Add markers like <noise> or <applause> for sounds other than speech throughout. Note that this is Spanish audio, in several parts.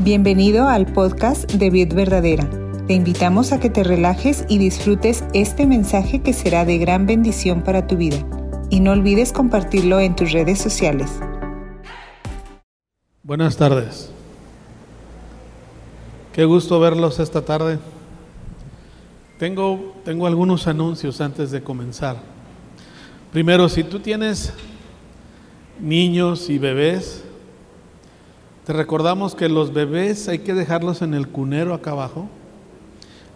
Bienvenido al podcast de Vid Verdadera. Te invitamos a que te relajes y disfrutes este mensaje que será de gran bendición para tu vida. Y no olvides compartirlo en tus redes sociales. Buenas tardes. Qué gusto verlos esta tarde. Tengo, tengo algunos anuncios antes de comenzar. Primero, si tú tienes niños y bebés, te recordamos que los bebés hay que dejarlos en el cunero acá abajo.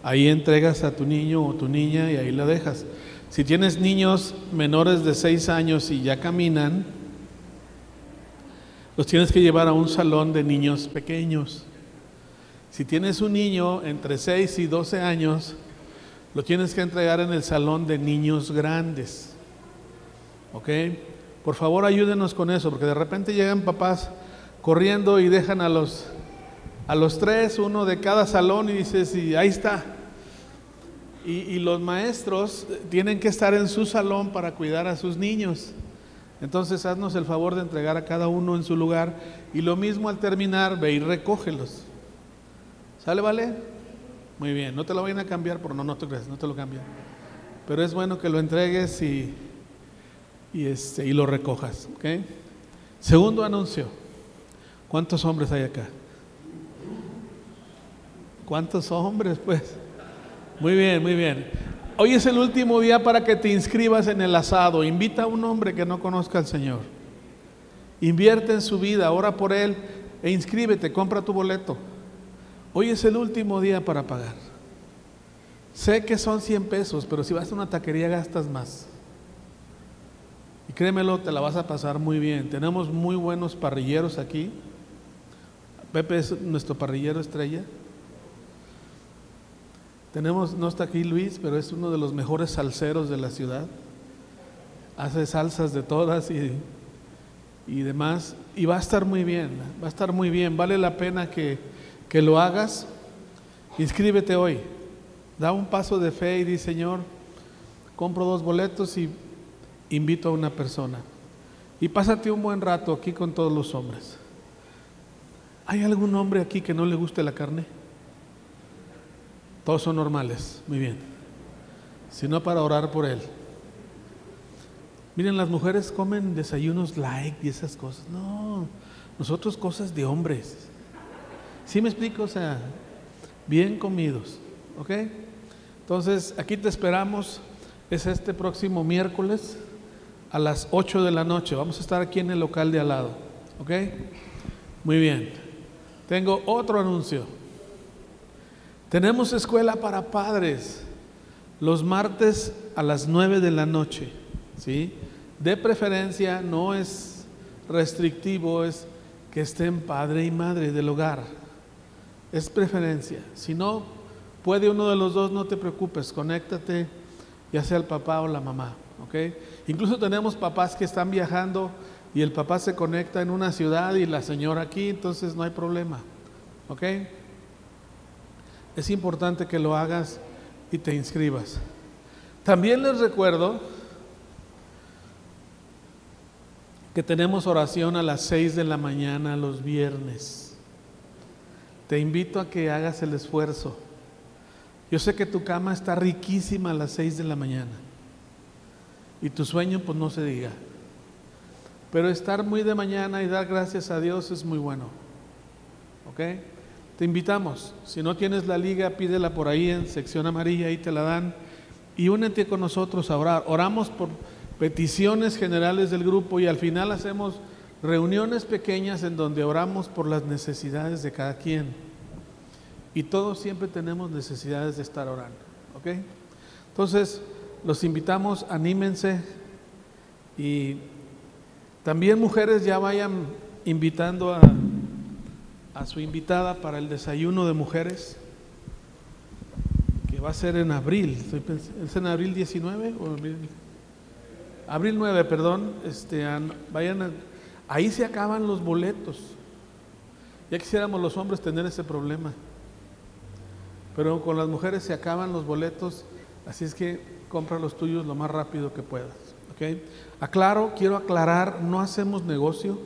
Ahí entregas a tu niño o tu niña y ahí la dejas. Si tienes niños menores de 6 años y ya caminan, los tienes que llevar a un salón de niños pequeños. Si tienes un niño entre 6 y 12 años, lo tienes que entregar en el salón de niños grandes. ¿Ok? Por favor, ayúdenos con eso, porque de repente llegan papás corriendo y dejan a los, a los tres, uno de cada salón, y dices, y ahí está. Y, los maestros tienen que estar en su salón para cuidar a sus niños. Entonces, haznos el favor de entregar a cada uno en su lugar. Y lo mismo al terminar, ve y recógelos. ¿Sale, vale? Muy bien, no te lo vayan a cambiar, por no, no te creas, no te lo cambian. Pero es bueno que lo entregues y, y, este, y lo recojas. ¿ok? Segundo anuncio. ¿Cuántos hombres hay acá? ¿Cuántos hombres, pues? Muy bien, muy bien. Hoy es el último día para que te inscribas en el asado. Invita a un hombre que no conozca al Señor. Invierte en su vida, ora por él e inscríbete, compra tu boleto. Hoy es el último día para pagar. Sé que son 100 pesos, pero si vas a una taquería gastas más. Y créemelo, te la vas a pasar muy bien. Tenemos muy buenos parrilleros aquí. Pepe es nuestro parrillero estrella. Tenemos, no está aquí Luis, pero es uno de los mejores salseros de la ciudad. Hace salsas de todas y, y demás. Y va a estar muy bien, va a estar muy bien. Vale la pena que, que lo hagas. Inscríbete hoy. Da un paso de fe y di, Señor, compro dos boletos y invito a una persona. Y pásate un buen rato aquí con todos los hombres. ¿Hay algún hombre aquí que no le guste la carne? Todos son normales, muy bien. Sino para orar por él. Miren, las mujeres comen desayunos light y esas cosas. No, nosotros cosas de hombres. ¿Sí me explico? O sea, bien comidos. ¿Ok? Entonces, aquí te esperamos. Es este próximo miércoles a las 8 de la noche. Vamos a estar aquí en el local de al lado. ¿Ok? Muy bien. Tengo otro anuncio. Tenemos escuela para padres los martes a las 9 de la noche. ¿sí? De preferencia, no es restrictivo, es que estén padre y madre del hogar. Es preferencia. Si no puede uno de los dos, no te preocupes, conéctate, ya sea el papá o la mamá. ¿ok? Incluso tenemos papás que están viajando y el papá se conecta en una ciudad y la señora aquí, entonces no hay problema. ¿Ok? Es importante que lo hagas y te inscribas. También les recuerdo que tenemos oración a las 6 de la mañana los viernes. Te invito a que hagas el esfuerzo. Yo sé que tu cama está riquísima a las 6 de la mañana. Y tu sueño pues no se diga. Pero estar muy de mañana y dar gracias a Dios es muy bueno. ¿Ok? Te invitamos. Si no tienes la liga, pídela por ahí en sección amarilla, ahí te la dan. Y únete con nosotros a orar. Oramos por peticiones generales del grupo y al final hacemos reuniones pequeñas en donde oramos por las necesidades de cada quien. Y todos siempre tenemos necesidades de estar orando. ¿Ok? Entonces, los invitamos, anímense y también mujeres ya vayan invitando a, a su invitada para el desayuno de mujeres, que va a ser en abril. ¿Es en abril 19 o abril? Abril 9, perdón. Este, vayan ahí se acaban los boletos. Ya quisiéramos los hombres tener ese problema. Pero con las mujeres se acaban los boletos, así es que compra los tuyos lo más rápido que puedas. Aclaro, quiero aclarar, no hacemos negocio.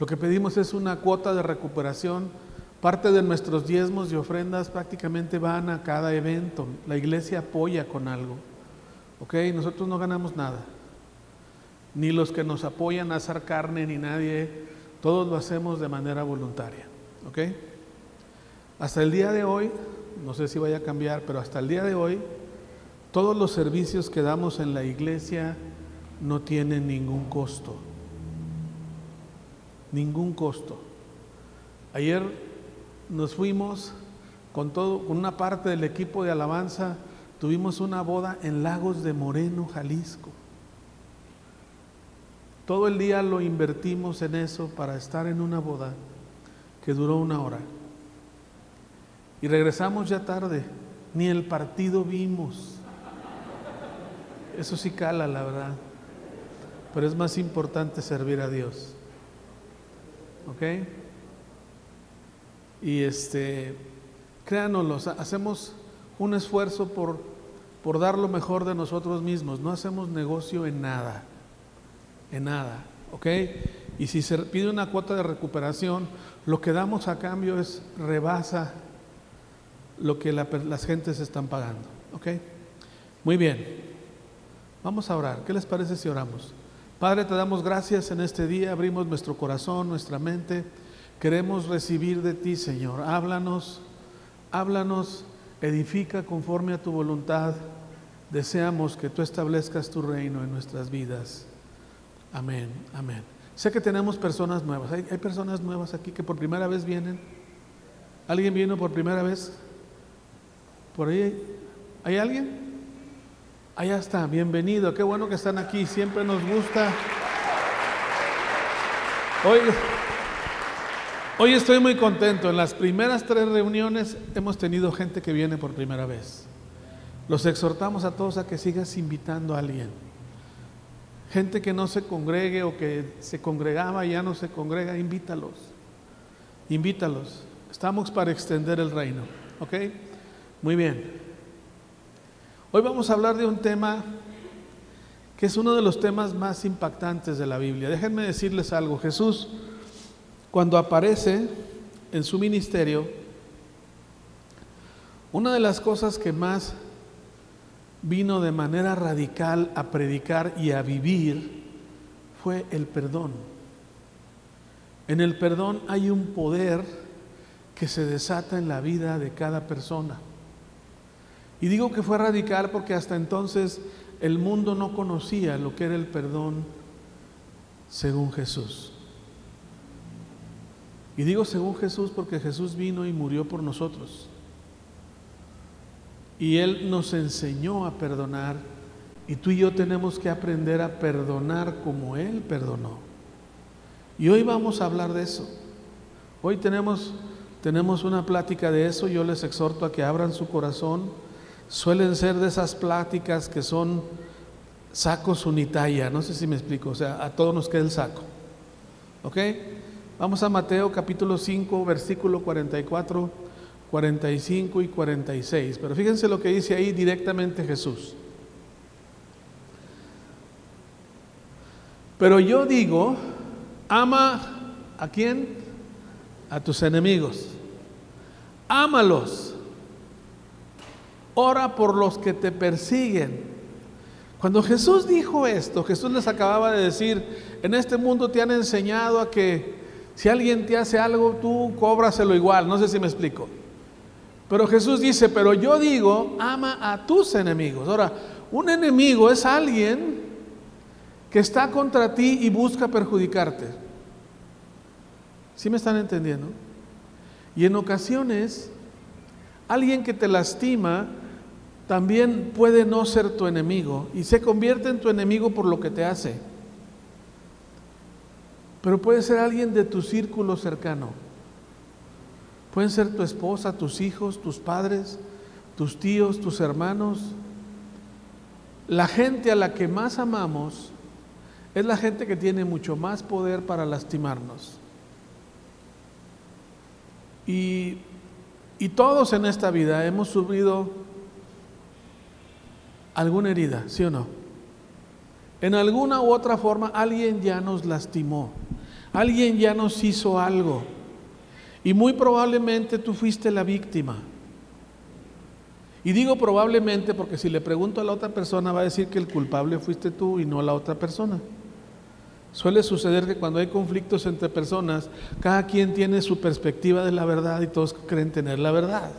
Lo que pedimos es una cuota de recuperación Parte de nuestros diezmos y ofrendas prácticamente van a cada evento. La iglesia apoya con algo. ¿Ok? Nosotros no ganamos nada. Ni los que nos apoyan a hacer carne, ni nadie. Todos lo hacemos de manera voluntaria. ¿Ok? Hasta el día de hoy, no sé si vaya a cambiar, pero hasta el día de hoy, todos los servicios que damos en la iglesia no tienen ningún costo. Ningún costo. Ayer nos fuimos con todo, con una parte del equipo de alabanza, tuvimos una boda en Lagos de Moreno, Jalisco. Todo el día lo invertimos en eso para estar en una boda que duró una hora. Y regresamos ya tarde, ni el partido vimos. Eso sí cala, la verdad. Pero es más importante servir a Dios. ¿Ok? Y este, créanos, hacemos un esfuerzo por, por dar lo mejor de nosotros mismos. No hacemos negocio en nada. En nada. ¿Ok? Y si se pide una cuota de recuperación, lo que damos a cambio es rebasa lo que las gentes están pagando. ¿Ok? Muy bien. Vamos a orar. ¿Qué les parece si oramos? Padre, te damos gracias en este día, abrimos nuestro corazón, nuestra mente. Queremos recibir de ti, Señor. Háblanos, háblanos, edifica conforme a tu voluntad. Deseamos que tú establezcas tu reino en nuestras vidas. Amén, amén. Sé que tenemos personas nuevas. ¿Hay, personas nuevas aquí que por primera vez vienen? ¿Alguien vino por primera vez? ¿Por ahí? ¿Hay alguien? Allá está, bienvenido, qué bueno que están aquí, siempre nos gusta. Hoy, hoy estoy muy contento, en las primeras tres reuniones hemos tenido gente que viene por primera vez. Los exhortamos a todos a que sigas invitando a alguien. Gente que no se congregue o que se congregaba y ya no se congrega, invítalos. Invítalos. Estamos para extender el reino. ¿Ok? Muy bien. Hoy vamos a hablar de un tema que es uno de los temas más impactantes de la Biblia. Déjenme decirles algo. Jesús, cuando aparece en su ministerio, una de las cosas que más vino de manera radical a predicar y a vivir fue el perdón. En el perdón hay un poder que se desata en la vida de cada persona. Y digo que fue radical porque hasta entonces el mundo no conocía lo que era el perdón según Jesús. Y digo según Jesús porque Jesús vino y murió por nosotros. Y Él nos enseñó a perdonar y tú y yo tenemos que aprender a perdonar como Él perdonó. Y hoy vamos a hablar de eso. Hoy tenemos, tenemos una plática de eso. Yo les exhorto a que abran su corazón suelen ser de esas pláticas que son sacos unitaya, no sé si me explico, o sea, a todos nos queda el saco. ¿Ok? Vamos a Mateo capítulo 5, versículo 44, 45 y 46, pero fíjense lo que dice ahí directamente Jesús. Pero yo digo, ama a quién? A tus enemigos. Ámalos ora por los que te persiguen. Cuando Jesús dijo esto, Jesús les acababa de decir, en este mundo te han enseñado a que si alguien te hace algo, tú cóbraselo igual, no sé si me explico. Pero Jesús dice, pero yo digo, ama a tus enemigos. Ahora, un enemigo es alguien que está contra ti y busca perjudicarte. ¿Sí me están entendiendo? Y en ocasiones, alguien que te lastima también puede no ser tu enemigo y se convierte en tu enemigo por lo que te hace. Pero puede ser alguien de tu círculo cercano. Pueden ser tu esposa, tus hijos, tus padres, tus tíos, tus hermanos. La gente a la que más amamos es la gente que tiene mucho más poder para lastimarnos. Y, y todos en esta vida hemos sufrido alguna herida, ¿sí o no? En alguna u otra forma alguien ya nos lastimó, alguien ya nos hizo algo. Y muy probablemente tú fuiste la víctima. Y digo probablemente porque si le pregunto a la otra persona va a decir que el culpable fuiste tú y no la otra persona. Suele suceder que cuando hay conflictos entre personas, cada quien tiene su perspectiva de la verdad y todos creen tener la verdad.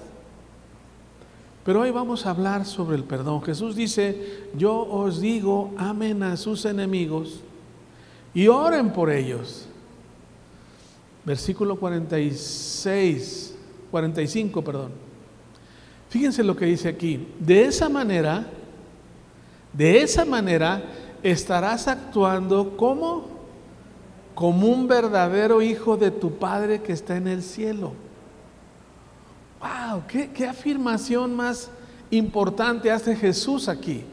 Pero hoy vamos a hablar sobre el perdón. Jesús dice, yo os digo, amen a sus enemigos y oren por ellos. Versículo 46, 45, perdón. Fíjense lo que dice aquí. De esa manera, de esa manera estarás actuando como como un verdadero hijo de tu Padre que está en el cielo. ¡Wow! ¿Qué, qué afirmación más importante hace Jesús aquí?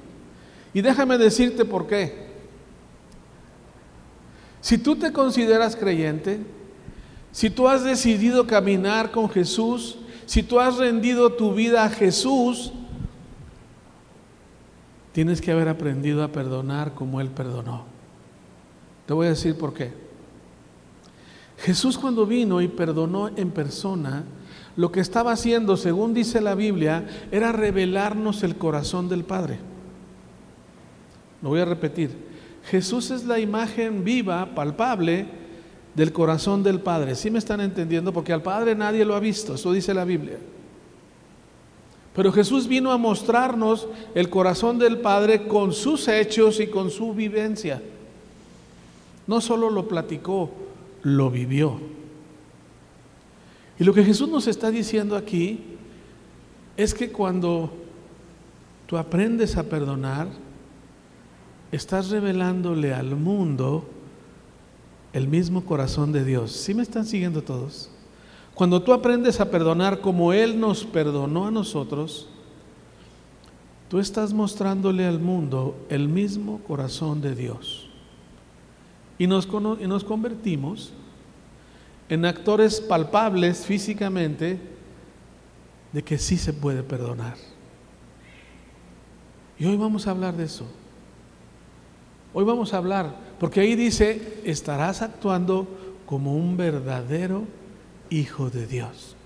Y déjame decirte por qué. Si tú te consideras creyente, si tú has decidido caminar con Jesús, si tú has rendido tu vida a Jesús, tienes que haber aprendido a perdonar como Él perdonó. Te voy a decir por qué. Jesús cuando vino y perdonó en persona, lo que estaba haciendo, según dice la Biblia, era revelarnos el corazón del Padre. Lo voy a repetir. Jesús es la imagen viva, palpable, del corazón del Padre. ¿Sí me están entendiendo? Porque al Padre nadie lo ha visto, eso dice la Biblia. Pero Jesús vino a mostrarnos el corazón del Padre con sus hechos y con su vivencia. No solo lo platicó, lo vivió. Y lo que Jesús nos está diciendo aquí es que cuando tú aprendes a perdonar, estás revelándole al mundo el mismo corazón de Dios. ¿Sí me están siguiendo todos? Cuando tú aprendes a perdonar como Él nos perdonó a nosotros, tú estás mostrándole al mundo el mismo corazón de Dios. Y nos, y nos convertimos en actores palpables físicamente de que sí se puede perdonar. Y hoy vamos a hablar de eso. Hoy vamos a hablar, porque ahí dice, estarás actuando como un verdadero hijo de Dios.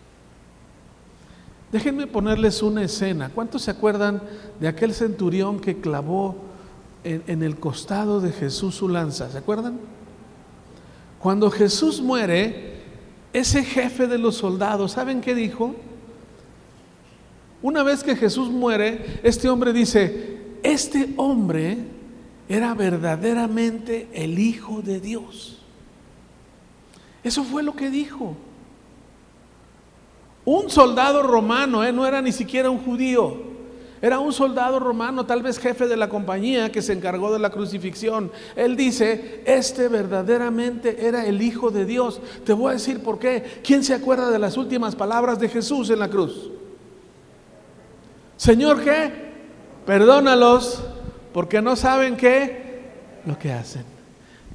Déjenme ponerles una escena. ¿Cuántos se acuerdan de aquel centurión que clavó en, en el costado de Jesús su lanza? ¿Se acuerdan? Cuando Jesús muere, ese jefe de los soldados, ¿saben qué dijo? Una vez que Jesús muere, este hombre dice, este hombre era verdaderamente el Hijo de Dios. Eso fue lo que dijo. Un soldado romano, ¿eh? no era ni siquiera un judío, era un soldado romano, tal vez jefe de la compañía que se encargó de la crucifixión. Él dice, este verdaderamente era el Hijo de Dios. Te voy a decir por qué. ¿Quién se acuerda de las últimas palabras de Jesús en la cruz? Señor, ¿qué? Perdónalos porque no saben qué lo que hacen.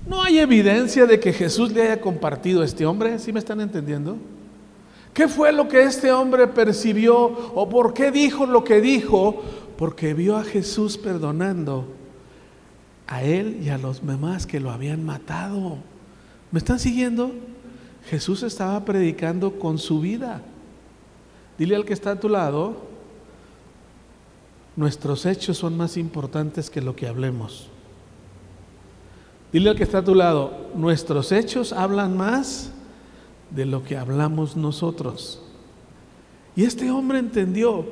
No hay evidencia de que Jesús le haya compartido a este hombre. ¿Sí me están entendiendo? ¿Qué fue lo que este hombre percibió o por qué dijo lo que dijo? Porque vio a Jesús perdonando a él y a los demás que lo habían matado. ¿Me están siguiendo? Jesús estaba predicando con su vida. Dile al que está a tu lado, nuestros hechos son más importantes que lo que hablemos. Dile al que está a tu lado, nuestros hechos hablan más de lo que hablamos nosotros. Y este hombre entendió,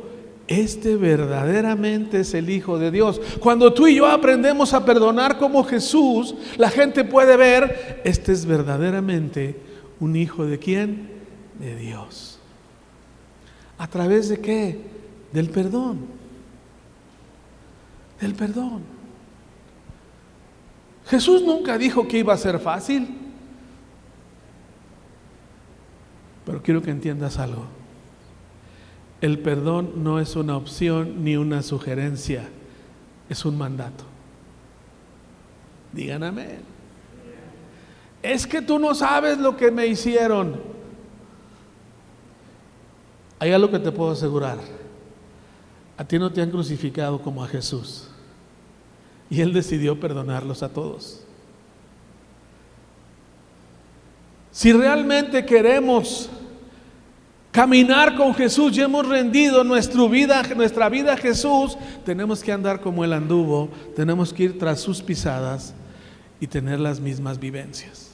este verdaderamente es el Hijo de Dios. Cuando tú y yo aprendemos a perdonar como Jesús, la gente puede ver, este es verdaderamente un Hijo de quién? De Dios. ¿A través de qué? Del perdón. Del perdón. Jesús nunca dijo que iba a ser fácil. Pero quiero que entiendas algo. El perdón no es una opción ni una sugerencia, es un mandato. Digan amén. Es que tú no sabes lo que me hicieron. Hay algo que te puedo asegurar. A ti no te han crucificado como a Jesús. Y Él decidió perdonarlos a todos. Si realmente queremos caminar con Jesús, ya hemos rendido nuestra vida, nuestra vida a Jesús, tenemos que andar como Él anduvo, tenemos que ir tras sus pisadas y tener las mismas vivencias.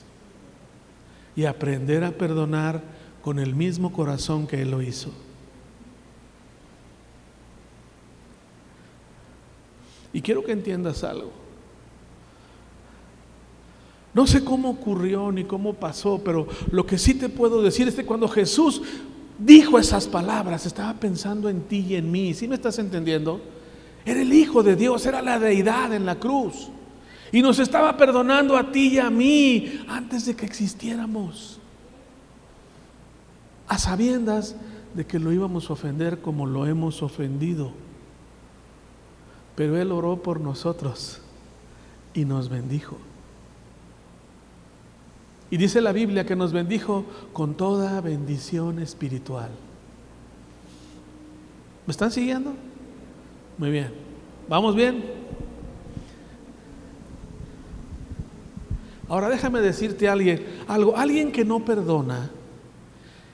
Y aprender a perdonar con el mismo corazón que Él lo hizo. Y quiero que entiendas algo. No sé cómo ocurrió ni cómo pasó, pero lo que sí te puedo decir es que cuando Jesús dijo esas palabras, estaba pensando en ti y en mí. ¿Sí me estás entendiendo? Era el Hijo de Dios, era la deidad en la cruz. Y nos estaba perdonando a ti y a mí antes de que existiéramos. A sabiendas de que lo íbamos a ofender como lo hemos ofendido. Pero Él oró por nosotros y nos bendijo. Y dice la Biblia que nos bendijo con toda bendición espiritual. ¿Me están siguiendo? Muy bien. ¿Vamos bien? Ahora déjame decirte a alguien, algo, alguien que no perdona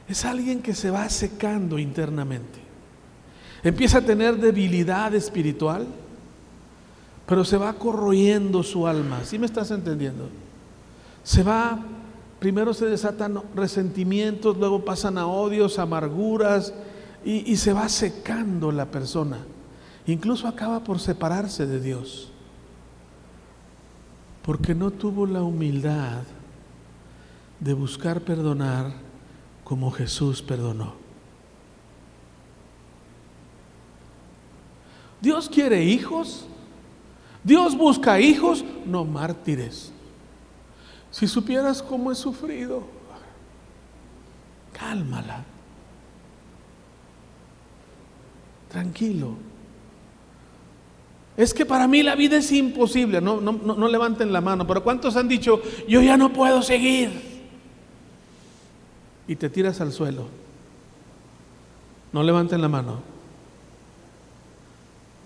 es alguien que se va secando internamente. Empieza a tener debilidad espiritual, pero se va corroyendo su alma. ¿Sí me estás entendiendo? Se va primero se desatan resentimientos, luego pasan a odios, amarguras y, se va secando la persona. Incluso acaba por separarse de Dios. Porque no tuvo la humildad de buscar perdonar como Jesús perdonó. Dios quiere hijos. Dios busca hijos, no mártires. Si supieras cómo he sufrido, cálmala. Tranquilo. Es que para mí la vida es imposible. No, no, no, levanten la mano, pero ¿cuántos han dicho, yo ya no puedo seguir? Y te tiras al suelo. No levanten la mano.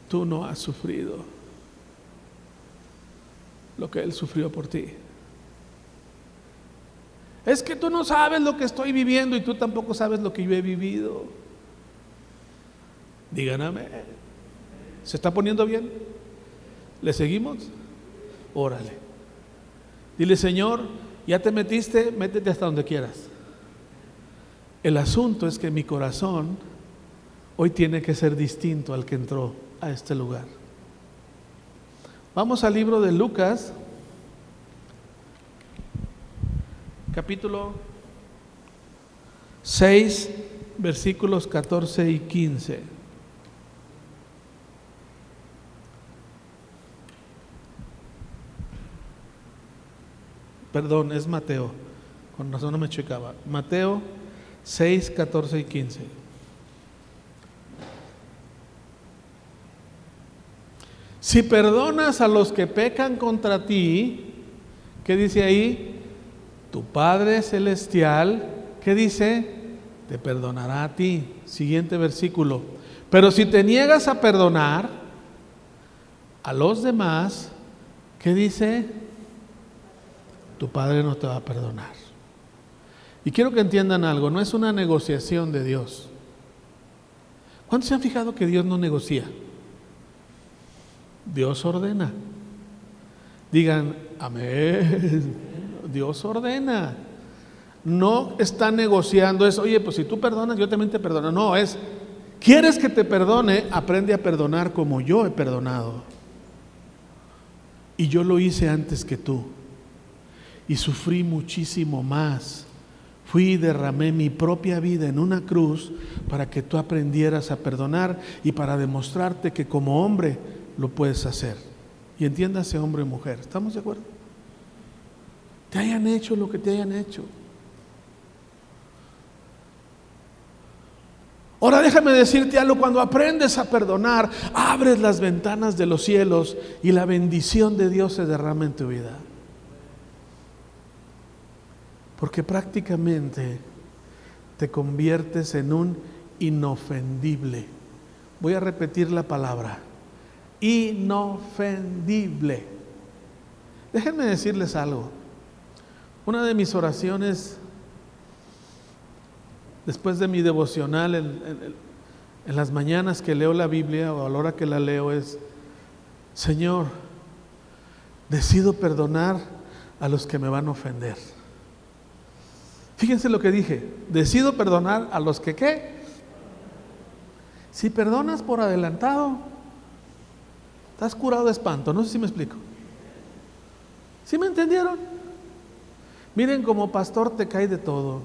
Tú no has sufrido lo que Él sufrió por ti. Es que tú no sabes lo que estoy viviendo y tú tampoco sabes lo que yo he vivido. Díganme, ¿se está poniendo bien? ¿Le seguimos? Órale. Dile, Señor, ya te metiste, métete hasta donde quieras. El asunto es que mi corazón hoy tiene que ser distinto al que entró a este lugar. Vamos al libro de Lucas, capítulo 6, versículos 14 y 15. Perdón, es Mateo. Con razón no me checaba. Mateo 6, 14 y 15. Si perdonas a los que pecan contra ti, ¿qué dice ahí? Tu Padre Celestial, ¿qué dice? Te perdonará a ti. Siguiente versículo. Pero si te niegas a perdonar a los demás, ¿qué dice? Tu Padre no te va a perdonar. Y quiero que entiendan algo, no es una negociación de Dios. ¿Cuántos se han fijado que Dios no negocia? Dios ordena. Digan, amén. Dios ordena. No está negociando eso, oye, pues si tú perdonas, yo también te perdono. No, es, ¿quieres que te perdone? Aprende a perdonar como yo he perdonado. Y yo lo hice antes que tú. Y sufrí muchísimo más. Fui y derramé mi propia vida en una cruz para que tú aprendieras a perdonar y para demostrarte que como hombre lo puedes hacer. Y entiéndase hombre y mujer. ¿Estamos de acuerdo? Te hayan hecho lo que te hayan hecho. Ahora déjame decirte algo, cuando aprendes a perdonar, abres las ventanas de los cielos y la bendición de Dios se derrama en tu vida. Porque prácticamente te conviertes en un inofendible. Voy a repetir la palabra, inofendible. Déjenme decirles algo. Una de mis oraciones después de mi devocional en, las mañanas que leo la Biblia o a la hora que la leo es, Señor, decido perdonar a los que me van a ofender. Fíjense lo que dije, decido perdonar a los que qué. Si perdonas por adelantado, estás curado de espanto, no sé si me explico. ¿Sí me entendieron? Miren, como pastor te cae de todo.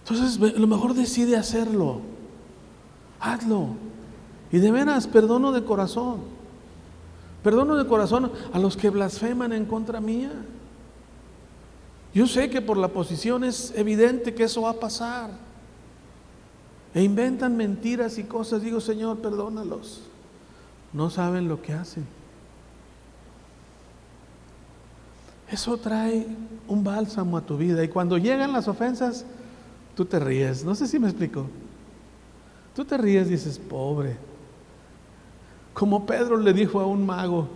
Entonces, a lo mejor decide hacerlo. Hazlo. Y de veras, perdono de corazón. Perdono de corazón a los que blasfeman en contra mía. Yo sé que por la posición es evidente que eso va a pasar. E inventan mentiras y cosas. Digo, Señor, perdónalos. No saben lo que hacen. Eso trae un bálsamo a tu vida. Y cuando llegan las ofensas, tú te ríes. No sé si me explico. Tú te ríes y dices, pobre. Como Pedro le dijo a un mago,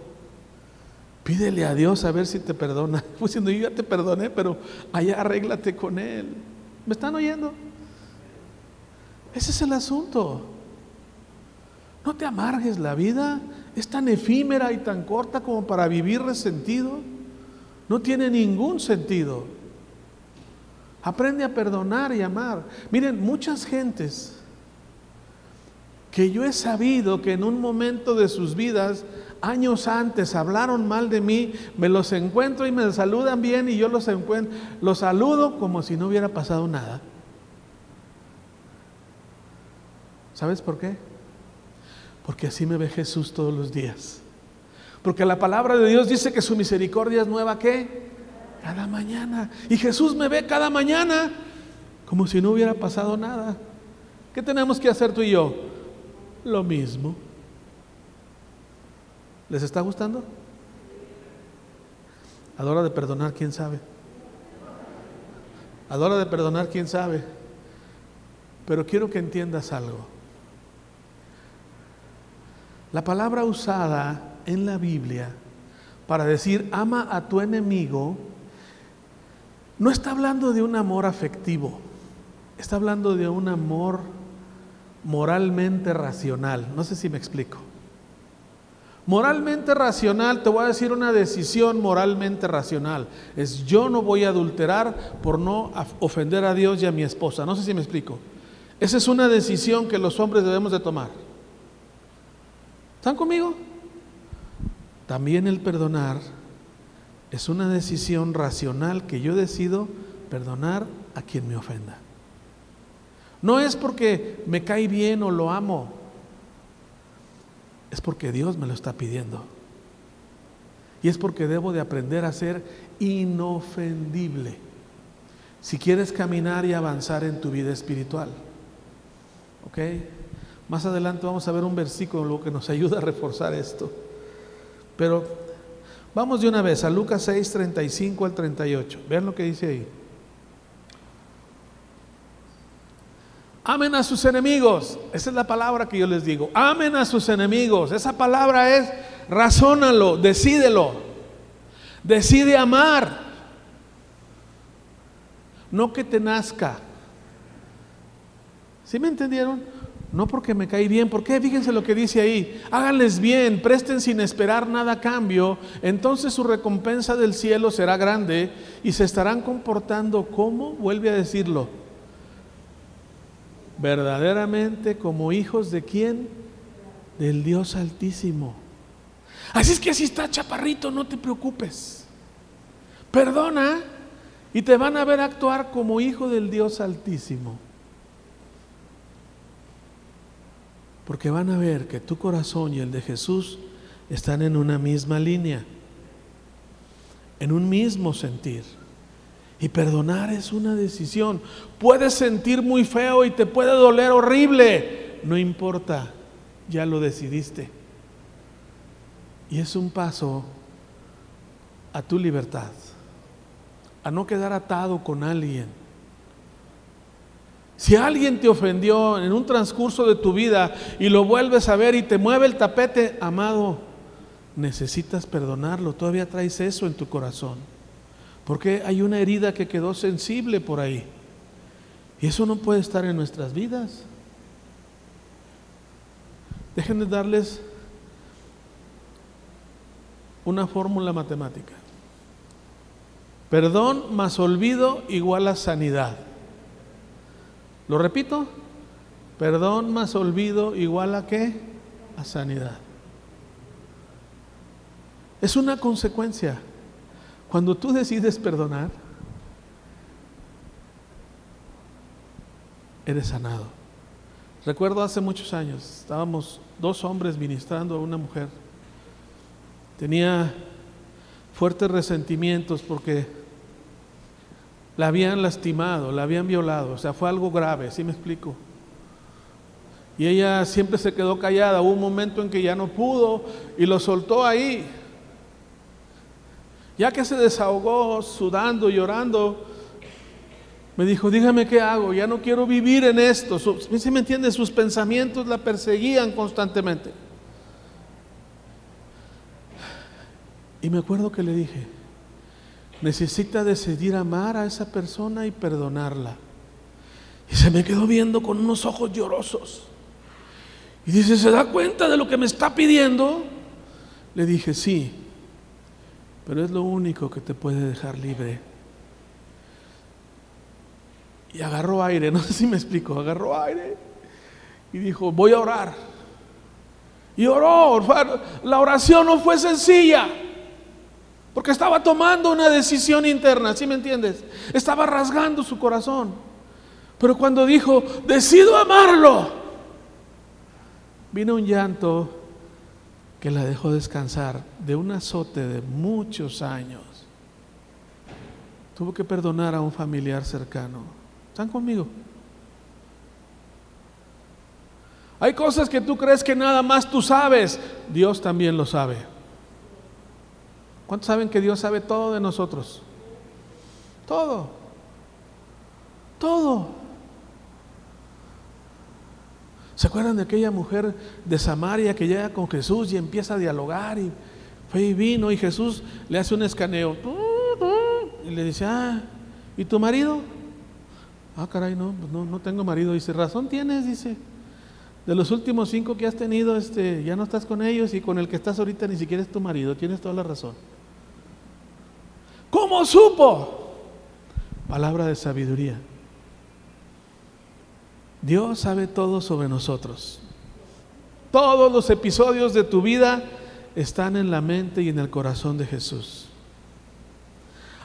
pídele a Dios a ver si te perdona. <laughs> Pues diciendo, yo ya te perdoné, pero allá arréglate con él. ¿Me están oyendo? Ese es el asunto. No te amargues la vida. Es tan efímera y tan corta como para vivir resentido. No tiene ningún sentido. Aprende a perdonar y amar. Miren, muchas gentes que yo he sabido que en un momento de sus vidas, años antes, hablaron mal de mí, me los encuentro y me saludan bien y yo los encuentro, los saludo como si no hubiera pasado nada. ¿Sabes por qué? Porque así me ve Jesús todos los días. Porque la palabra de Dios dice que su misericordia es nueva, ¿qué? Cada mañana. Y Jesús me ve cada mañana como si no hubiera pasado nada. ¿Qué tenemos que hacer tú y yo? Lo mismo. ¿Les está gustando? A la hora de perdonar, ¿quién sabe? A la hora de perdonar, ¿quién sabe? Pero quiero que entiendas algo. La palabra usada en la Biblia para decir ama a tu enemigo no está hablando de un amor afectivo, está hablando de un amor moralmente racional. No sé si me explico. Moralmente racional, te voy a decir una decisión moralmente racional. Es yo no voy a adulterar por no ofender a Dios y a mi esposa. No sé si me explico. Esa es una decisión que los hombres debemos de tomar. ¿Están conmigo? También el perdonar es una decisión racional que yo decido perdonar a quien me ofenda. No es porque me cae bien o lo amo, es porque Dios me lo está pidiendo. Y es porque debo de aprender a ser inofendible si quieres caminar y avanzar en tu vida espiritual. ¿Ok? Más adelante vamos a ver un versículo que nos ayuda a reforzar esto. Pero vamos de una vez a Lucas 6, 35 al 38. Vean lo que dice ahí. Amen a sus enemigos. Esa es la palabra que yo les digo. Amen a sus enemigos. Esa palabra es razónalo, decídelo. Decide amar. No que te nazca. ¿Sí me entendieron? No porque me caí bien, porque fíjense lo que dice ahí, háganles bien, presten sin esperar nada a cambio, entonces su recompensa del cielo será grande y se estarán comportando como, vuelve a decirlo, verdaderamente como hijos de quién? Del Dios Altísimo. Así es que así está chaparrito, no te preocupes. Perdona y te van a ver actuar como hijo del Dios Altísimo. Porque van a ver que tu corazón y el de Jesús están en una misma línea, en un mismo sentir. Y perdonar es una decisión. Puedes sentir muy feo y te puede doler horrible. No importa, ya lo decidiste. Y es un paso a tu libertad, a no quedar atado con alguien si alguien te ofendió en un transcurso de tu vida y lo vuelves a ver y te mueve el tapete, amado, necesitas perdonarlo. Todavía traes eso en tu corazón. Porque hay una herida que quedó sensible por ahí. Y eso no puede estar en nuestras vidas. Déjenme darles una fórmula matemática. Perdón más olvido igual a sanidad. ¿Lo repito? Perdón más olvido igual a qué? A sanidad. Es una consecuencia. Cuando tú decides perdonar, eres sanado. Recuerdo hace muchos años, estábamos dos hombres ministrando a una mujer. Tenía fuertes resentimientos porque la habían lastimado, la habían violado, o sea, fue algo grave, ¿sí me explico? Y ella siempre se quedó callada, hubo un momento en que ya no pudo y lo soltó ahí. Ya que se desahogó sudando, llorando, me dijo, dígame qué hago, ya no quiero vivir en esto. ¿Sí me entiende? Sus pensamientos la perseguían constantemente. Y me acuerdo que le dije, necesita decidir amar a esa persona y perdonarla. Y se me quedó viendo con unos ojos llorosos. Y dice, ¿se da cuenta de lo que me está pidiendo? Le dije, sí, pero es lo único que te puede dejar libre. Y agarró aire, <laughs> no sé si me explico, agarró aire y dijo, voy a orar. Y oró, la oración no fue sencilla, porque estaba tomando una decisión interna, ¿sí me entiendes? Estaba rasgando su corazón. Pero cuando dijo, decido amarlo, vino un llanto que la dejó descansar de un azote de muchos años. Tuvo que perdonar a un familiar cercano. ¿Están conmigo? Hay cosas que tú crees que nada más tú sabes, Dios también lo sabe. ¿Cuántos saben que Dios sabe todo de nosotros? Todo. Todo. ¿Se acuerdan de aquella mujer de Samaria que llega con Jesús y empieza a dialogar y fue y vino y Jesús le hace un escaneo y le dice, ah, ¿y tu marido? Ah, caray, no, pues no, no tengo marido. Dice, razón tienes, dice. De los últimos cinco que has tenido, este, ya no estás con ellos y con el que estás ahorita ni siquiera es tu marido. Tienes toda la razón. ¿Cómo supo? Palabra de sabiduría. Dios sabe todo sobre nosotros. Todos los episodios de tu vida están en la mente y en el corazón de Jesús.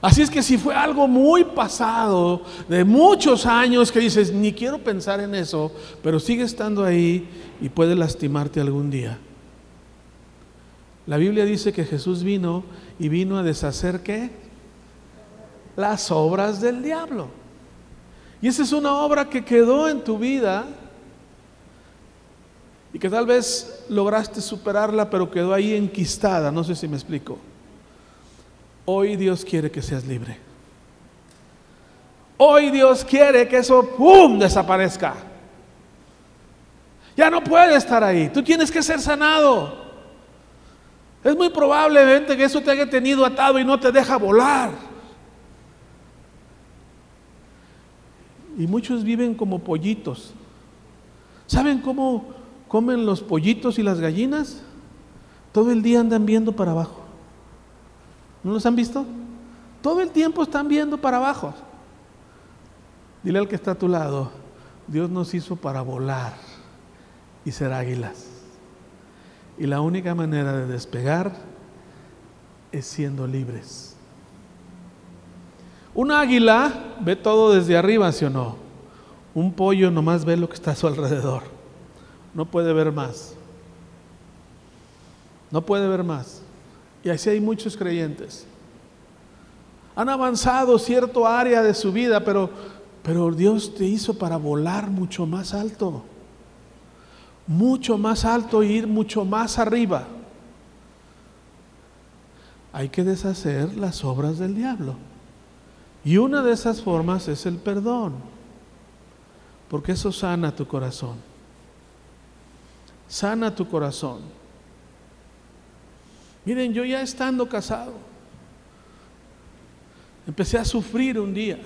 Así es que si fue algo muy pasado, de muchos años, que dices, ni quiero pensar en eso, pero sigue estando ahí y puede lastimarte algún día. La Biblia dice que Jesús vino y vino a deshacer qué? Las obras del diablo. Y esa es una obra que quedó en tu vida y que tal vez lograste superarla, pero quedó ahí enquistada. No sé si me explico. Hoy Dios quiere que seas libre. Hoy Dios quiere que eso ¡pum! desaparezca. Ya no puede estar ahí. Tú tienes que ser sanado. Es muy probablemente que eso te haya tenido atado y no te deja volar. Y muchos viven como pollitos. ¿Saben cómo comen los pollitos y las gallinas? Todo el día andan viendo para abajo. ¿No los han visto? Todo el tiempo están viendo para abajo. Dile al que está a tu lado, Dios nos hizo para volar y ser águilas. Y la única manera de despegar es siendo libres. Un águila ve todo desde arriba, ¿sí o no? Un pollo nomás ve lo que está a su alrededor. No puede ver más. No puede ver más. Y así hay muchos creyentes. Han avanzado cierto área de su vida, pero, pero Dios te hizo para volar mucho más alto. Mucho más alto e ir mucho más arriba. Hay que deshacer las obras del diablo. Y una de esas formas es el perdón. Porque eso sana tu corazón. Sana tu corazón. Miren, yo ya estando casado, Empecé a sufrir un día.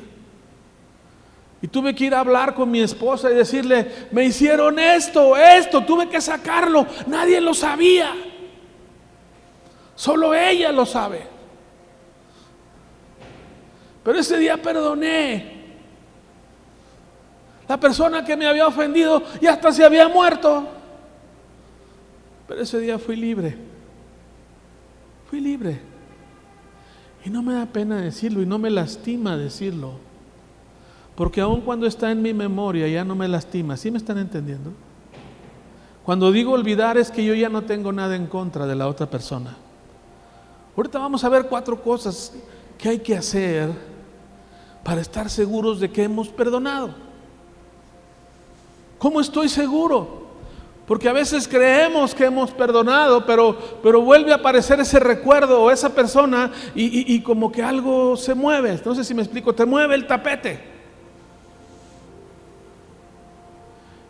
Y tuve que ir a hablar con mi esposa y decirle, me hicieron esto, esto, tuve que sacarlo. Nadie lo sabía. Solo ella lo sabe. Pero ese día perdoné. La persona que me había ofendido y hasta se había muerto. Pero ese día fui libre. Fui libre. Y no me da pena decirlo y no me lastima decirlo. Porque aun cuando está en mi memoria ya no me lastima. ¿Sí me están entendiendo? Cuando digo olvidar es que yo ya no tengo nada en contra de la otra persona. Ahorita vamos a ver cuatro cosas que hay que hacer para estar seguros de que hemos perdonado. ¿Cómo estoy seguro? Porque a veces creemos que hemos perdonado, pero, pero vuelve a aparecer ese recuerdo o esa persona y, y como que algo se mueve. No sé si me explico, te mueve el tapete.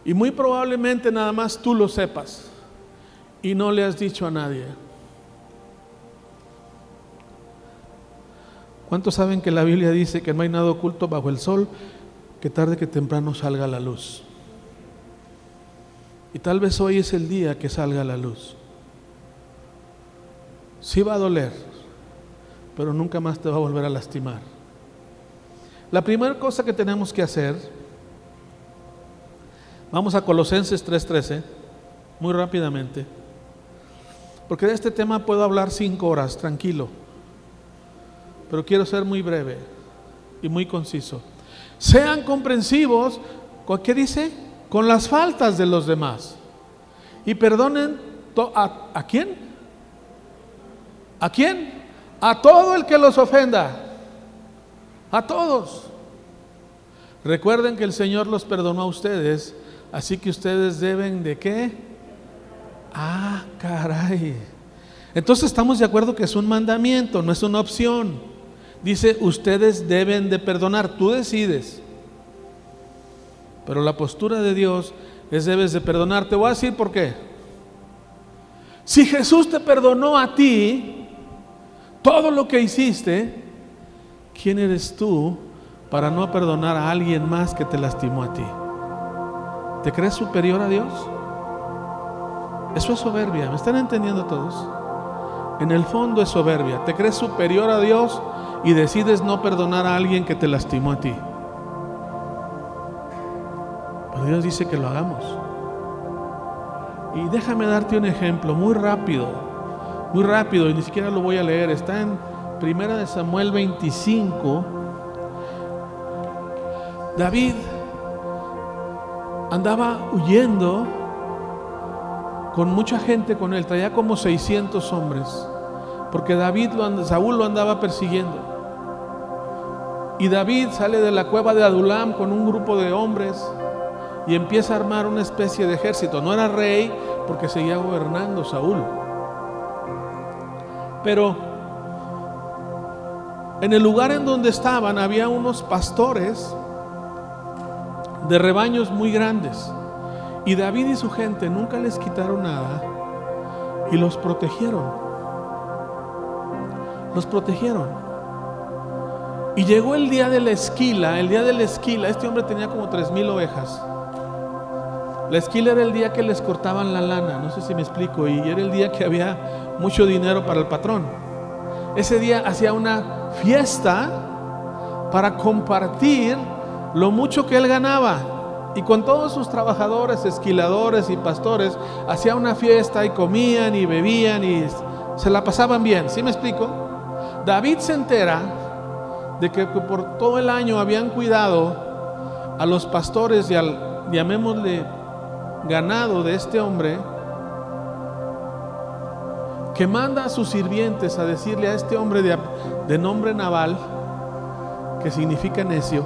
Y muy probablemente nada más tú lo sepas y no le has dicho a nadie. ¿Cuántos saben que la Biblia dice que no hay nada oculto bajo el sol que tarde que temprano salga la luz? Y tal vez hoy es el día que salga la luz. Sí va a doler, pero nunca más te va a volver a lastimar. La primera cosa que tenemos que hacer, vamos a Colosenses 3:13, muy rápidamente, porque de este tema puedo hablar cinco horas, tranquilo pero quiero ser muy breve y muy conciso. Sean comprensivos, ¿qué dice? Con las faltas de los demás. Y perdonen a, a quién? ¿A quién? A todo el que los ofenda. A todos. Recuerden que el Señor los perdonó a ustedes, así que ustedes deben de qué? Ah, caray. Entonces estamos de acuerdo que es un mandamiento, no es una opción. Dice, ustedes deben de perdonar, tú decides. Pero la postura de Dios es debes de perdonar. Te voy a decir por qué. Si Jesús te perdonó a ti todo lo que hiciste, ¿quién eres tú para no perdonar a alguien más que te lastimó a ti? ¿Te crees superior a Dios? Eso es soberbia. ¿Me están entendiendo todos? En el fondo es soberbia. ¿Te crees superior a Dios y decides no perdonar a alguien que te lastimó a ti. Pero Dios dice que lo hagamos. Y déjame darte un ejemplo muy rápido, muy rápido, y ni siquiera lo voy a leer. Está en Primera de Samuel 25. David andaba huyendo con mucha gente con él, traía como 600 hombres porque David lo Saúl lo andaba persiguiendo. Y David sale de la cueva de Adulam con un grupo de hombres y empieza a armar una especie de ejército. No era rey porque seguía gobernando Saúl. Pero en el lugar en donde estaban había unos pastores de rebaños muy grandes. Y David y su gente nunca les quitaron nada y los protegieron los protegieron. Y llegó el día de la esquila, el día de la esquila, este hombre tenía como tres mil ovejas. La esquila era el día que les cortaban la lana, no sé si me explico, y era el día que había mucho dinero para el patrón. Ese día hacía una fiesta para compartir lo mucho que él ganaba. Y con todos sus trabajadores, esquiladores y pastores, hacía una fiesta y comían y bebían y se la pasaban bien. ¿Sí me explico? David se entera de que por todo el año habían cuidado a los pastores y al, llamémosle, ganado de este hombre, que manda a sus sirvientes a decirle a este hombre de, de nombre Naval, que significa necio,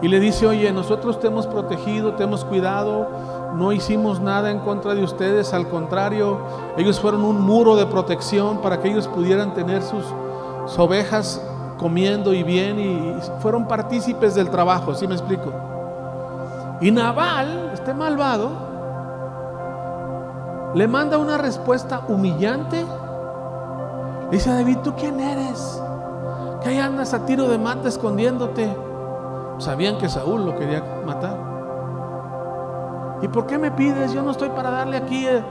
y le dice, oye, nosotros te hemos protegido, te hemos cuidado, no hicimos nada en contra de ustedes, al contrario, ellos fueron un muro de protección para que ellos pudieran tener sus, ovejas comiendo y bien y fueron partícipes del trabajo, ¿sí me explico? Y Naval, este malvado, le manda una respuesta humillante. Le dice a David, ¿tú quién eres? Y ahí andas a tiro de mata escondiéndote. Sabían que Saúl lo quería matar. ¿Y por qué me pides? Yo no estoy para darle aquí. eh".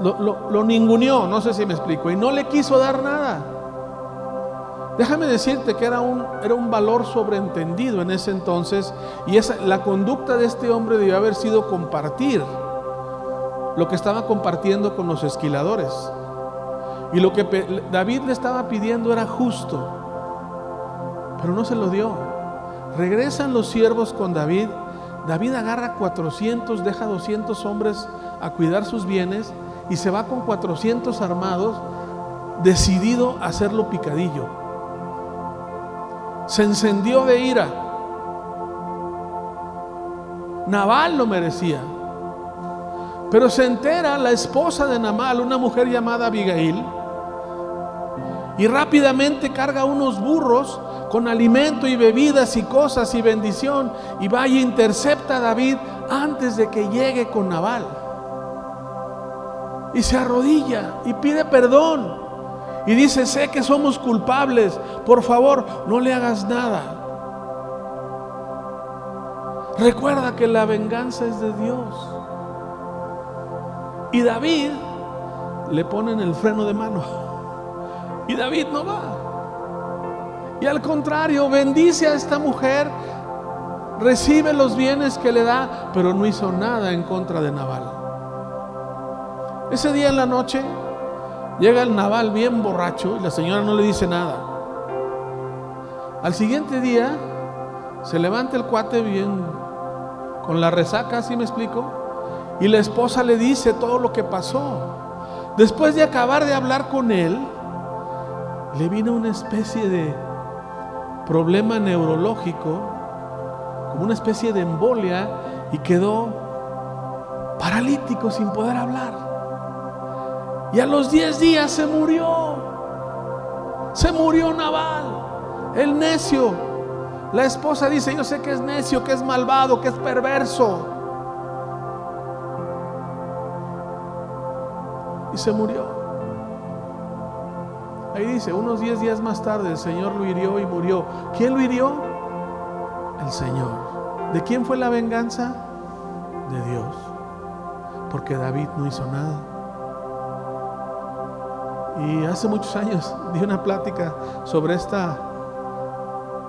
Lo, lo, lo ninguneó, no sé si me explico, y no le quiso dar nada. Déjame decirte que era un, valor sobreentendido en ese entonces y la conducta de este hombre debió haber sido compartir lo que estaba compartiendo con los esquiladores. Y lo que David le estaba pidiendo era justo, pero no se lo dio. Regresan los siervos con David. David agarra 400, deja 200 hombres a cuidar sus bienes y se va con 400 armados, decidido a hacerlo picadillo. Se encendió de ira. Nabal lo merecía. Pero se entera la esposa de Nabal, una mujer llamada Abigail, y rápidamente carga unos burros con alimento y bebidas y cosas y bendición y va y intercepta a David antes de que llegue con Nabal. Y se arrodilla y pide perdón. Y dice, sé que somos culpables, por favor, no le hagas nada. Recuerda que la venganza es de Dios. Y David le ponen el freno de mano. Y David no va. Y al contrario, bendice a esta mujer, recibe los bienes que le da, pero no hizo nada en contra de Nabal. Ese día en la noche llega el Nabal bien borracho y la señora no le dice nada. Al siguiente día se levanta el cuate bien con la resaca, ¿sí me explico? Y la esposa le dice todo lo que pasó. Después de acabar de hablar con él, le vino una especie de problema neurológico, como una especie de embolia, y quedó paralítico sin poder hablar. Y a los 10 días se murió. Se murió Naval, el necio. La esposa dice, yo sé que es necio, que es malvado, que es perverso. Y se murió. Ahí dice, unos 10 días más tarde el Señor lo hirió y murió. ¿Quién lo hirió? El Señor. ¿De quién fue la venganza? De Dios. Porque David no hizo nada. Y hace muchos años <laughs> di una plática sobre esta,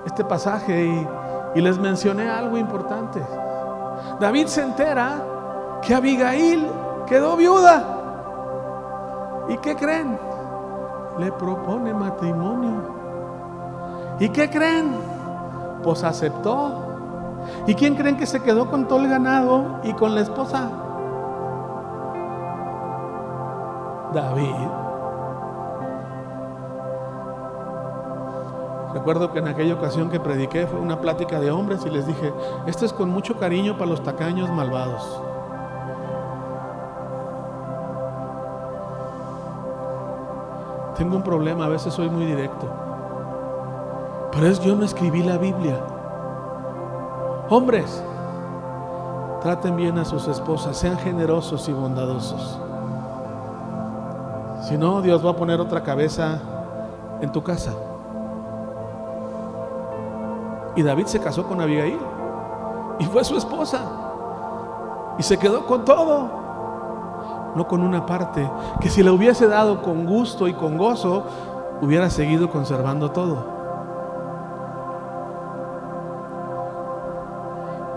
este pasaje y, y les mencioné algo importante. David se entera que Abigail quedó viuda. ¿Y qué creen? Le propone matrimonio. ¿Y qué creen? Pues aceptó. ¿Y quién creen que se quedó con todo el ganado y con la esposa? David. Recuerdo que en aquella ocasión que prediqué fue una plática de hombres y les dije, esto es con mucho cariño para los tacaños malvados. Tengo un problema, a veces soy muy directo. Pero es yo no escribí la Biblia. Hombres, traten bien a sus esposas, sean generosos y bondadosos. Si no, Dios va a poner otra cabeza en tu casa. Y David se casó con Abigail y fue su esposa. Y se quedó con todo, no con una parte, que si la hubiese dado con gusto y con gozo, hubiera seguido conservando todo.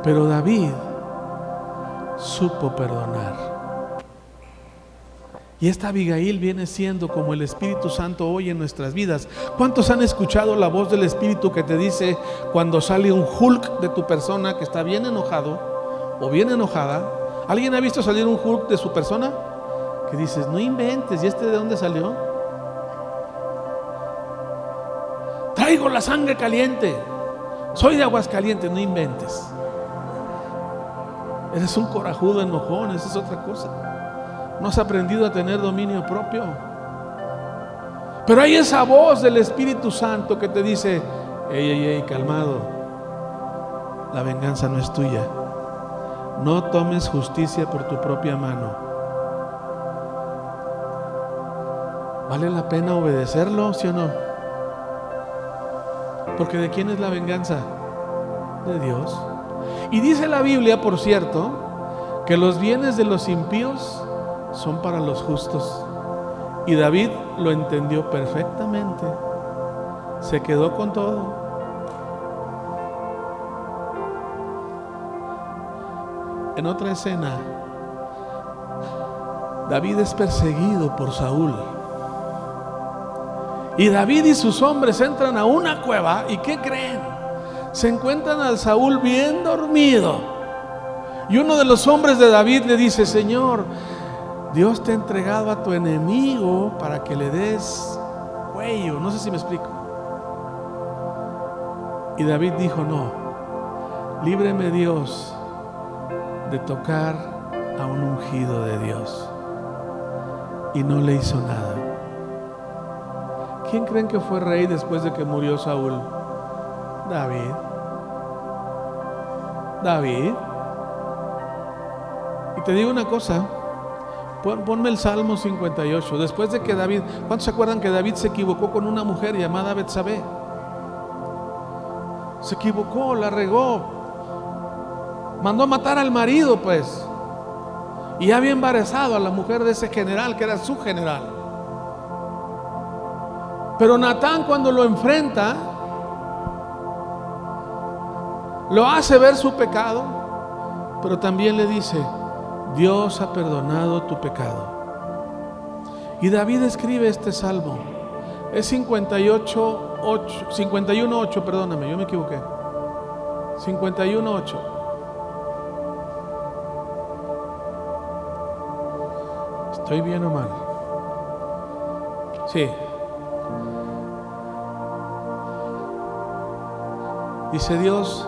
Pero David supo perdonar. Y esta Abigail viene siendo como el Espíritu Santo hoy en nuestras vidas. ¿Cuántos han escuchado la voz del Espíritu que te dice cuando sale un Hulk de tu persona que está bien enojado o bien enojada? ¿Alguien ha visto salir un Hulk de su persona? Que dices, no inventes, ¿y este de dónde salió? Traigo la sangre caliente. Soy de aguas calientes, no inventes. Eres un corajudo enojón, esa es otra cosa. No has aprendido a tener dominio propio. Pero hay esa voz del Espíritu Santo que te dice, ey, ey, ey, calmado, la venganza no es tuya. No tomes justicia por tu propia mano. ¿Vale la pena obedecerlo, sí o no? Porque ¿de quién es la venganza? De Dios. Y dice la Biblia, por cierto, que los bienes de los impíos son para los justos. Y David lo entendió perfectamente. Se quedó con todo. En otra escena, David es perseguido por Saúl. Y David y sus hombres entran a una cueva y ¿qué creen? Se encuentran al Saúl bien dormido. Y uno de los hombres de David le dice, Señor, Dios te ha entregado a tu enemigo para que le des cuello. No sé si me explico. Y David dijo, no, líbreme Dios de tocar a un ungido de Dios. Y no le hizo nada. ¿Quién creen que fue rey después de que murió Saúl? David. David. Y te digo una cosa, ponme el Salmo 58. Después de que David, ¿cuántos se acuerdan que David se equivocó con una mujer llamada Betsabé? Se equivocó, la regó. Mandó a matar al marido, pues. Y había embarazado a la mujer de ese general, que era su general. Pero Natán cuando lo enfrenta, lo hace ver su pecado, pero también le dice, Dios ha perdonado tu pecado. Y David escribe este salmo. Es 58, 8, 51, 8, perdóname, yo me equivoqué. 51, 8. ¿Estoy bien o mal? Sí. Dice Dios,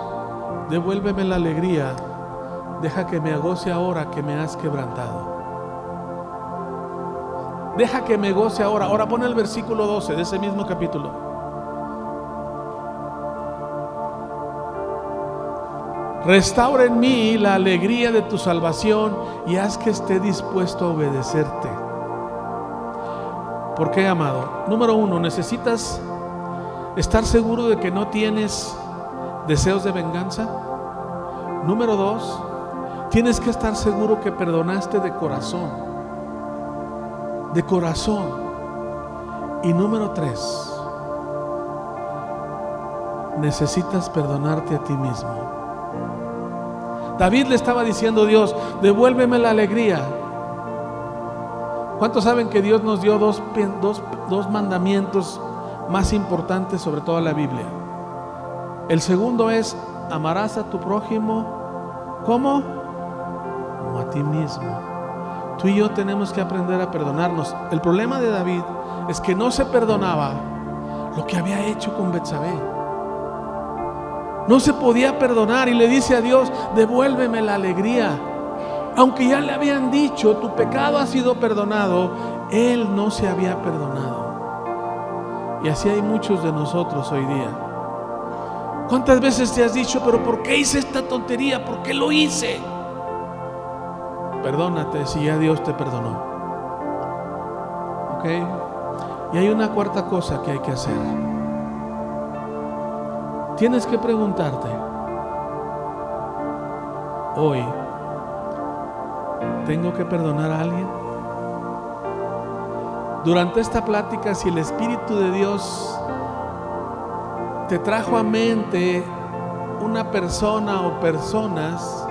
devuélveme la alegría, deja que me agoce ahora que me has quebrantado. Deja que me goce ahora. Ahora pone el versículo 12 de ese mismo capítulo. Restaura en mí la alegría de tu salvación y haz que esté dispuesto a obedecerte. ¿Por qué, amado? Número uno, necesitas estar seguro de que no tienes deseos de venganza. Número dos, tienes que estar seguro que perdonaste de corazón. De corazón. Y número tres, necesitas perdonarte a ti mismo. David le estaba diciendo a Dios, devuélveme la alegría. ¿Cuántos saben que Dios nos dio dos, dos, dos mandamientos más importantes sobre toda la Biblia? El segundo es, amarás a tu prójimo. Como ti mismo. Tú y yo tenemos que aprender a perdonarnos. El problema de David es que no se perdonaba lo que había hecho con Betsabé. No se podía perdonar y le dice a Dios, devuélveme la alegría. Aunque ya le habían dicho, tu pecado ha sido perdonado, él no se había perdonado. Y así hay muchos de nosotros hoy día. ¿Cuántas veces te has dicho, pero ¿por qué hice esta tontería? ¿Por qué lo hice? Perdónate si ya Dios te perdonó. ¿Ok? Y hay una cuarta cosa que hay que hacer. Tienes que preguntarte, hoy, ¿tengo que perdonar a alguien? Durante esta plática, si el Espíritu de Dios te trajo a mente una persona o personas,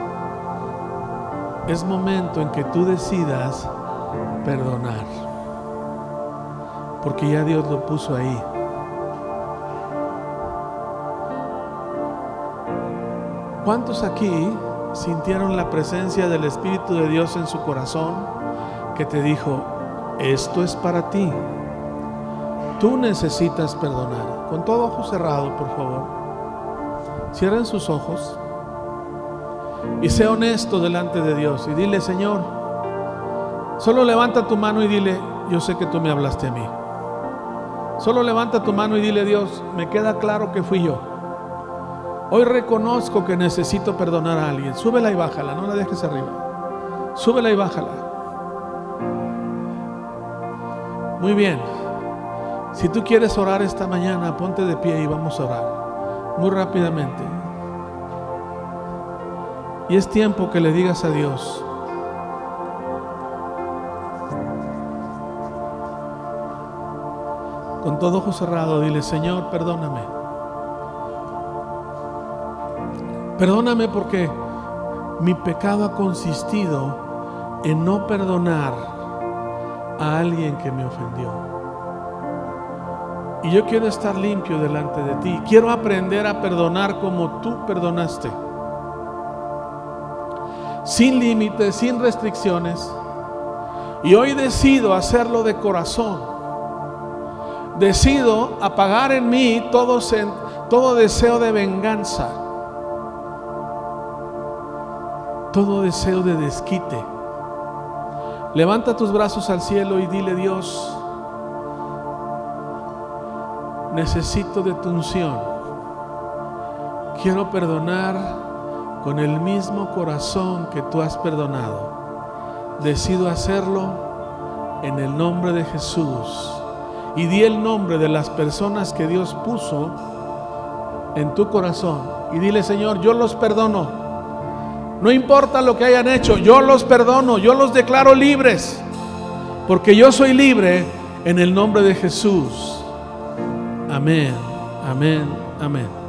es momento en que tú decidas perdonar. Porque ya Dios lo puso ahí. ¿Cuántos aquí sintieron la presencia del Espíritu de Dios en su corazón que te dijo, esto es para ti? Tú necesitas perdonar. Con todo ojo cerrado, por favor. Cierren sus ojos y sea honesto delante de Dios y dile, Señor, solo levanta tu mano y dile, yo sé que tú me hablaste a mí. Solo levanta tu mano y dile, Dios, me queda claro que fui yo. Hoy reconozco que necesito perdonar a alguien. Súbela y bájala, no la dejes arriba. Súbela y bájala. Muy bien. Si tú quieres orar esta mañana, ponte de pie y vamos a orar. Muy rápidamente. Y es tiempo que le digas a Dios, con todo ojo cerrado, dile, Señor, perdóname. Perdóname porque mi pecado ha consistido en no perdonar a alguien que me ofendió. Y yo quiero estar limpio delante de ti. Quiero aprender a perdonar como tú perdonaste. Sin límites, sin restricciones. Y hoy decido hacerlo de corazón decido apagar en mí todo, deseo de venganza, todo deseo de desquite. Levanta tus brazos al cielo y dile, Dios, necesito de tu unción. Quiero perdonar con el mismo corazón que tú has perdonado. Decido hacerlo en el nombre de Jesús y di el nombre de las personas que Dios puso en tu corazón y dile, Señor, yo los perdono. No importa lo que hayan hecho, yo los perdono, yo los declaro libres, porque yo soy libre en el nombre de Jesús. Amén, amén, amén.